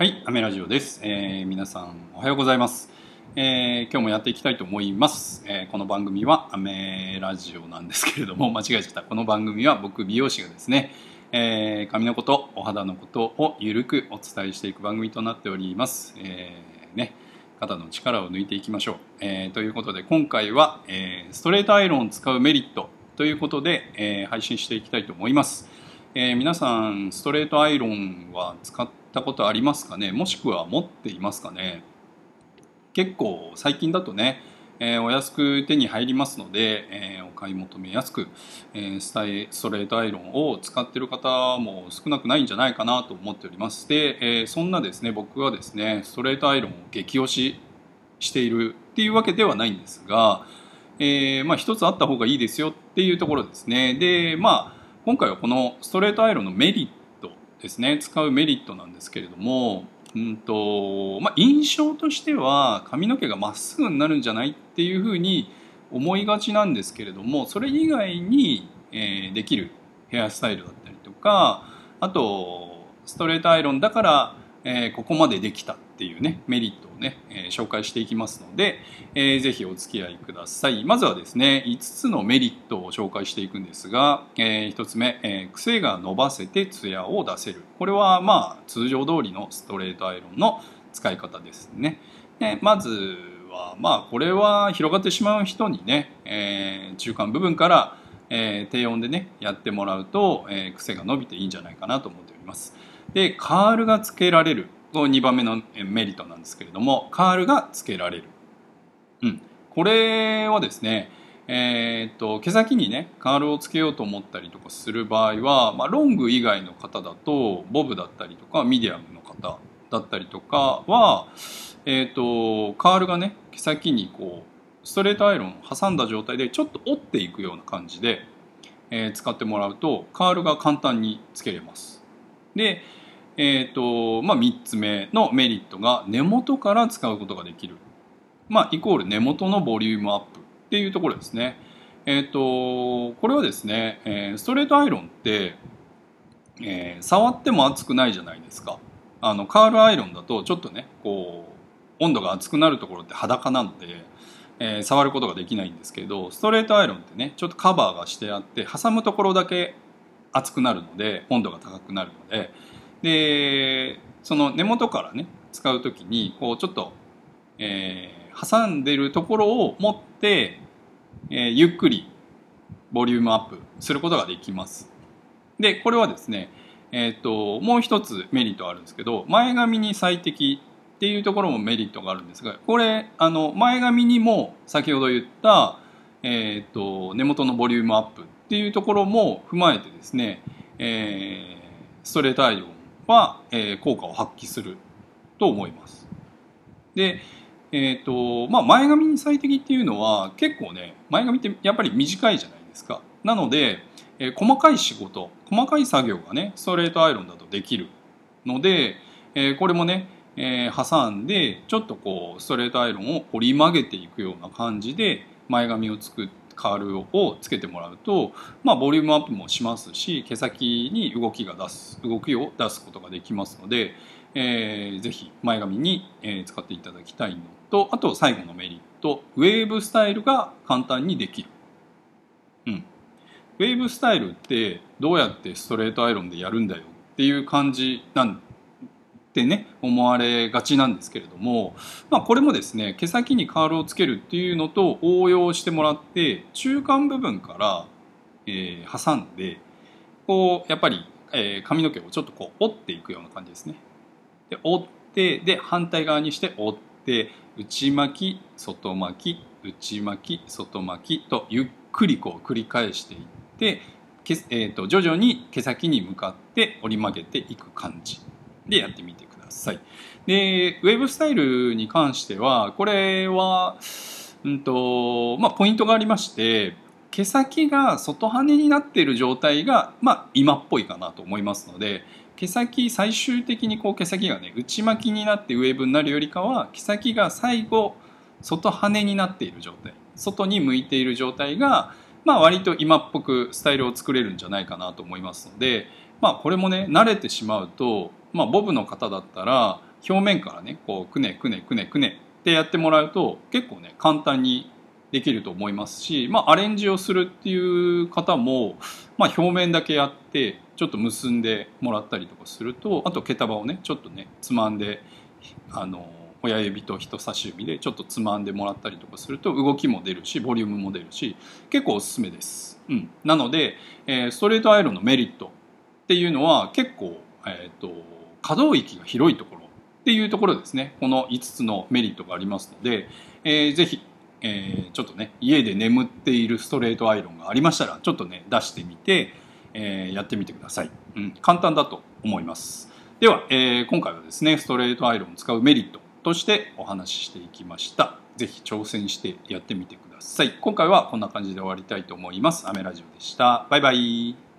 はい、アメラジオです、えー皆さんおはようございます、えー今日もやっていきたいと思います、えーこの番組はアメラジオなんですけれども間違えちゃった。この番組は僕美容師がですね、え髪のことお肌のことをゆるくお伝えしていく番組となっております、えね肩の力を抜いていきましょう、えということで今回は、えーストレートアイロンを使うメリットということで、え配信していきたいと思います。え皆さんストレートアイロンは使ったことありますかね？もしくは持っていますかね？結構最近だとね、えーお安く手に入りますので、えーお買い求めやすく、えースタイストレートアイロンを使っている方も少なくないんじゃないかなと思っております。で、えーそんなですね僕はですねストレートアイロンを激推ししているっていうわけではないんですが、えーまあ、一つあった方がいいですよっていうところですね。でまあ今回はこのストレートアイロンのメリットですね使うメリットなんですけれども、うんとまあ、印象としては髪の毛がまっすぐになるんじゃないっていうふうに思いがちなんですけれどもそれ以外に、えーできるヘアスタイルだったりとかあとストレートアイロンだから、えーここまでできた。ていうねメリットをね、え紹介していきますので、えーぜひお付き合いください。まずはですね5つのメリットを紹介していくんですが、え1つ目、えー癖が伸ばせてツヤを出せる。これはまあ通常通りのストレートアイロンの使い方ですね。でまずはまあこれは広がってしまう人にね、え中間部分から、えー低温でねやってもらうと、えー癖が伸びていいんじゃないかなと思っております。でカールがつけられる。2番目のメリットなんですけれどもカールがつけられる、うん、これはですねえーっと毛先にねカールをつけようと思ったりとかする場合は、まあ、ロング以外の方だとボブだったりとかミディアムの方だったりとかは、えーっとカールがね毛先にこうストレートアイロンを挟んだ状態でちょっと折っていくような感じで、えー使ってもらうとカールが簡単につけれます。でえーとまあ、3つ目のメリットが根元から使うことができる、まあ、イコール根元のボリュームアップっていうところですね。えー、とこれはですね、えストレートアイロンって、えー触っても熱くないじゃないですかあのカールアイロンだとちょっとねこう温度が熱くなるところって裸なので、えー触ることができないんですけどストレートアイロンってねちょっとカバーがしてあって挟むところだけ熱くなるので温度が高くなるのででその根元からね使う時にこうちょっと、えー挟んでるところを持って、えーゆっくりボリュームアップすることができます。でこれはですね、えー、ともう一つメリットあるんですけど前髪に最適っていうところもメリットがあるんですがこれあの前髪にも先ほど言った、えー、と根元のボリュームアップっていうところも踏まえてですね、えーストレートアイロンは、えー効果を発揮すると思います。でえーとまあ、前髪に最適っていうのは結構ね前髪ってやっぱり短いじゃないですかなので、えー細かい仕事細かい作業がねストレートアイロンだとできるので、えーこれもね、えー挟んでちょっとこうストレートアイロンを折り曲げていくような感じで前髪をつくカールをつけてもらうと、まあ、ボリュームアップもしますし毛先に動きが出す動きを出すことができますので、えーぜひ前髪に、え使っていただきたいのとあと最後のメリットウェーブスタイルが簡単にできる。うん、ウェーブスタイルってどうやってストレートアイロンでやるんだよっていう感じなんってね思われがちなんですけれども、まあ、これもですね毛先にカールをつけるっていうのと応用してもらって中間部分から、えー挟んでこうやっぱり、えー髪の毛をちょっとこう折っていくような感じですね。で折ってで反対側にして折って内巻き外巻き内巻き外巻きとゆっくりこう繰り返していって、えー、と徐々に毛先に向かって折り曲げていく感じでやってみてください。でウェブスタイルに関してはこれは、うんとまあ、ポイントがありまして毛先が外羽になっている状態が、まあ、今っぽいかなと思いますので毛先最終的にこう毛先がね内巻きになってウェーブになるよりかは毛先が最後外羽になっている状態外に向いている状態が、まあ、割と今っぽくスタイルを作れるんじゃないかなと思いますので、まあ、これもね慣れてしまうと、まあ、ボブの方だったら表面からねこうくねくねくねくねってやってもらうと結構ね簡単にできると思いますし、まあ、アレンジをするっていう方も、まあ、表面だけやってちょっと結んでもらったりとかするとあと毛束をねちょっとねつまんであの親指と人差し指でちょっとつまんでもらったりとかすると動きも出るしボリュームも出るし結構おすすめです。うん、なので、えーストレートアイロンのメリットっていうのは結構、えー、と可動域が広いところっていうところですね。この5つのメリットがありますので、えーぜひ、えーちょっとね家で眠っているストレートアイロンがありましたらちょっとね出してみて、えーやってみてください、うん、簡単だと思います。では、えー今回はですねストレートアイロンを使うメリットとしてお話ししていきました。ぜひ挑戦してやってみてください。今回はこんな感じで終わりたいと思います。アメラジオでした。バイバイ。